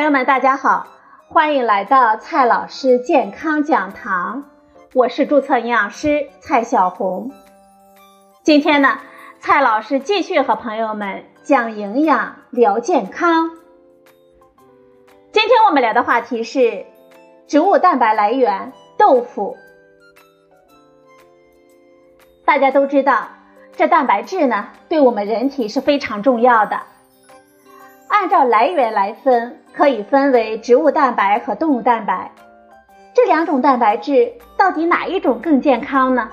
朋友们，大家好，欢迎来到蔡老师健康讲堂，我是注册营养师蔡小红。今天呢，蔡老师继续和朋友们讲营养聊健康。今天我们聊的话题是植物蛋白来源豆腐。大家都知道，这蛋白质呢，对我们人体是非常重要的。按照来源来分，可以分为植物蛋白和动物蛋白。这两种蛋白质到底哪一种更健康呢？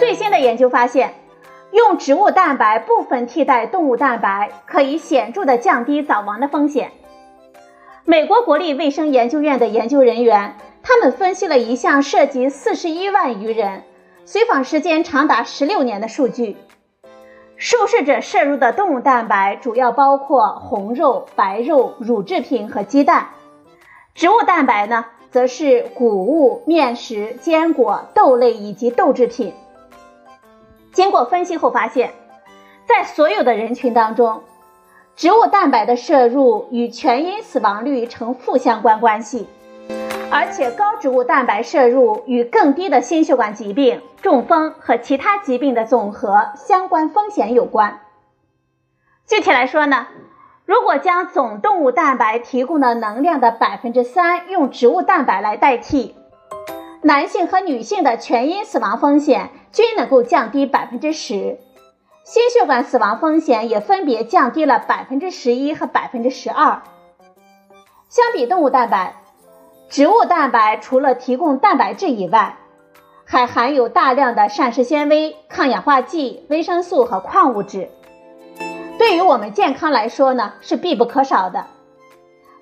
最新的研究发现，用植物蛋白部分替代动物蛋白，可以显著的降低早亡的风险。美国国立卫生研究院的研究人员，他们分析了一项涉及四十一万余人、随访时间长达十六年的数据。受试者摄入的动物蛋白主要包括红肉、白肉、乳制品和鸡蛋；植物蛋白呢，则是谷物、面食、坚果、豆类以及豆制品。经过分析后发现，在所有的人群当中，植物蛋白的摄入与全因死亡率呈负相关关系。而且高植物蛋白摄入与更低的心血管疾病、中风和其他疾病的总和相关风险有关。具体来说呢，如果将总动物蛋白提供的能量的百分之三用植物蛋白来代替，男性和女性的全因死亡风险均能够降低百分之十，心血管死亡风险也分别降低了百分之十一和百分之十二。相比动物蛋白。植物蛋白除了提供蛋白质以外，还含有大量的膳食纤维、抗氧化剂、维生素和矿物质，对于我们健康来说呢是必不可少的。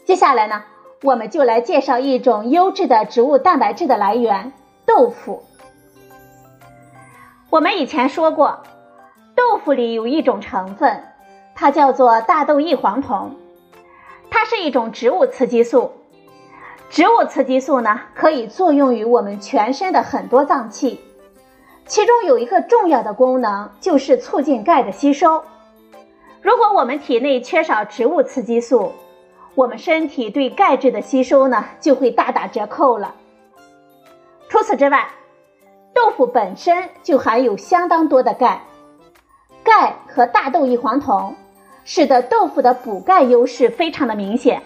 接下来呢，我们就来介绍一种优质的植物蛋白质的来源——豆腐。我们以前说过，豆腐里有一种成分，它叫做大豆异黄酮，它是一种植物雌激素。植物雌激素呢，可以作用于我们全身的很多脏器，其中有一个重要的功能就是促进钙的吸收。如果我们体内缺少植物雌激素，我们身体对钙质的吸收呢就会大打折扣了。除此之外，豆腐本身就含有相当多的钙，钙和大豆异黄酮，使得豆腐的补钙优势非常的明显。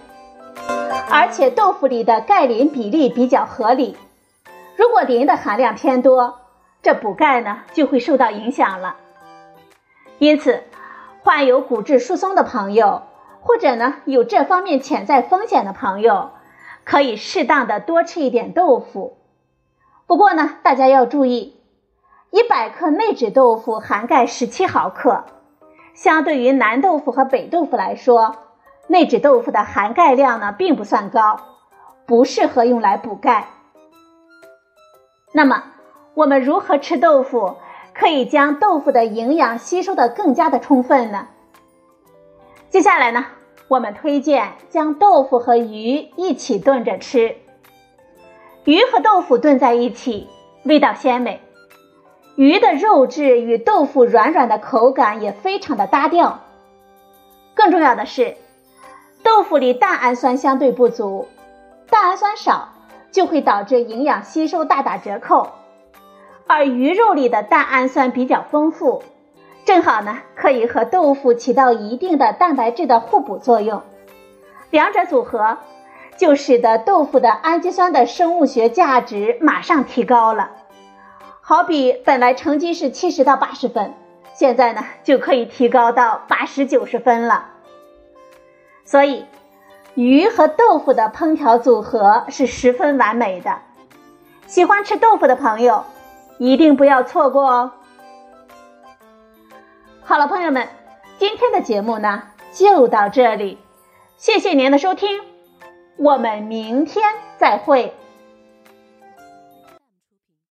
而且豆腐里的钙磷比例比较合理，如果磷的含量偏多，这补钙呢就会受到影响了。因此，患有骨质疏松的朋友，或者呢有这方面潜在风险的朋友，可以适当的多吃一点豆腐。不过呢，大家要注意，一百克内酯豆腐含钙十七毫克，相对于南豆腐和北豆腐来说。内酯豆腐的含钙量呢并不算高，不适合用来补钙。那么我们如何吃豆腐，可以将豆腐的营养吸收的更加的充分呢？接下来呢，我们推荐将豆腐和鱼一起炖着吃。鱼和豆腐炖在一起，味道鲜美，鱼的肉质与豆腐软软的口感也非常的搭调。更重要的是。豆腐里蛋氨酸相对不足，蛋氨酸少就会导致营养吸收大打折扣，而鱼肉里的蛋氨酸比较丰富，正好呢可以和豆腐起到一定的蛋白质的互补作用，两者组合就使得豆腐的氨基酸的生物学价值马上提高了，好比本来成绩是七十到八十分，现在呢就可以提高到八十九十分了。所以，鱼和豆腐的烹调组合是十分完美的。喜欢吃豆腐的朋友，一定不要错过哦。好了，朋友们，今天的节目呢就到这里，谢谢您的收听，我们明天再会。